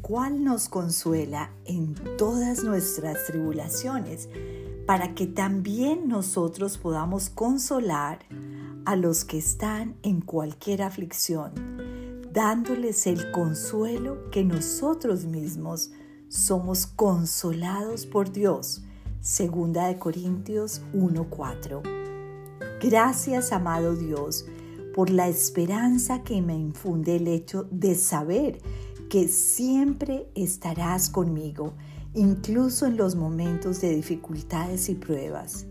cual nos consuela en todas nuestras tribulaciones, para que también nosotros podamos consolar a los que están en cualquier aflicción, dándoles el consuelo que nosotros mismos somos consolados por Dios. Segunda de Corintios 1:4. Gracias, amado Dios, por la esperanza que me infunde el hecho de saber que siempre estarás conmigo, incluso en los momentos de dificultades y pruebas.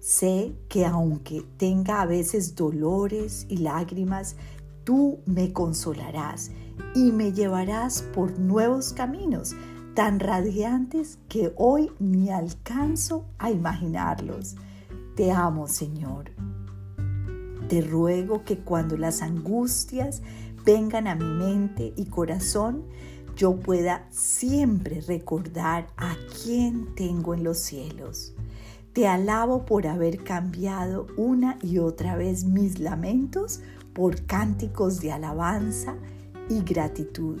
Sé que aunque tenga a veces dolores y lágrimas, tú me consolarás y me llevarás por nuevos caminos tan radiantes que hoy ni alcanzo a imaginarlos. Te amo, Señor. Te ruego que cuando las angustias vengan a mi mente y corazón, yo pueda siempre recordar a quién tengo en los cielos. Te alabo por haber cambiado una y otra vez mis lamentos por cánticos de alabanza y gratitud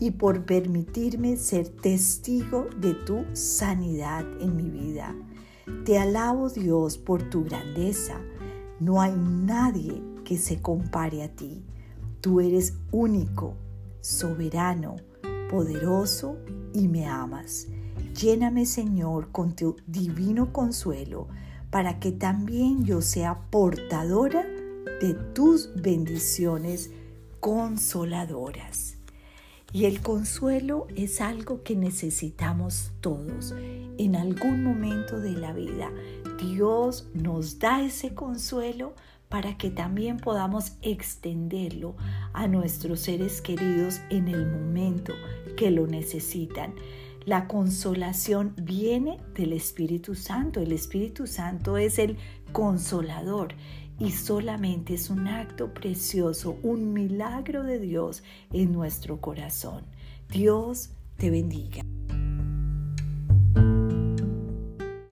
y por permitirme ser testigo de tu sanidad en mi vida. Te alabo Dios por tu grandeza. No hay nadie que se compare a ti. Tú eres único, soberano, poderoso y me amas. Lléname, Señor, con tu divino consuelo, para que también yo sea portadora de tus bendiciones consoladoras. Y el consuelo es algo que necesitamos todos en algún momento de la vida. Dios nos da ese consuelo para que también podamos extenderlo a nuestros seres queridos en el momento que lo necesitan. La consolación viene del Espíritu Santo. El Espíritu Santo es el consolador y solamente es un acto precioso, un milagro de Dios en nuestro corazón. Dios te bendiga.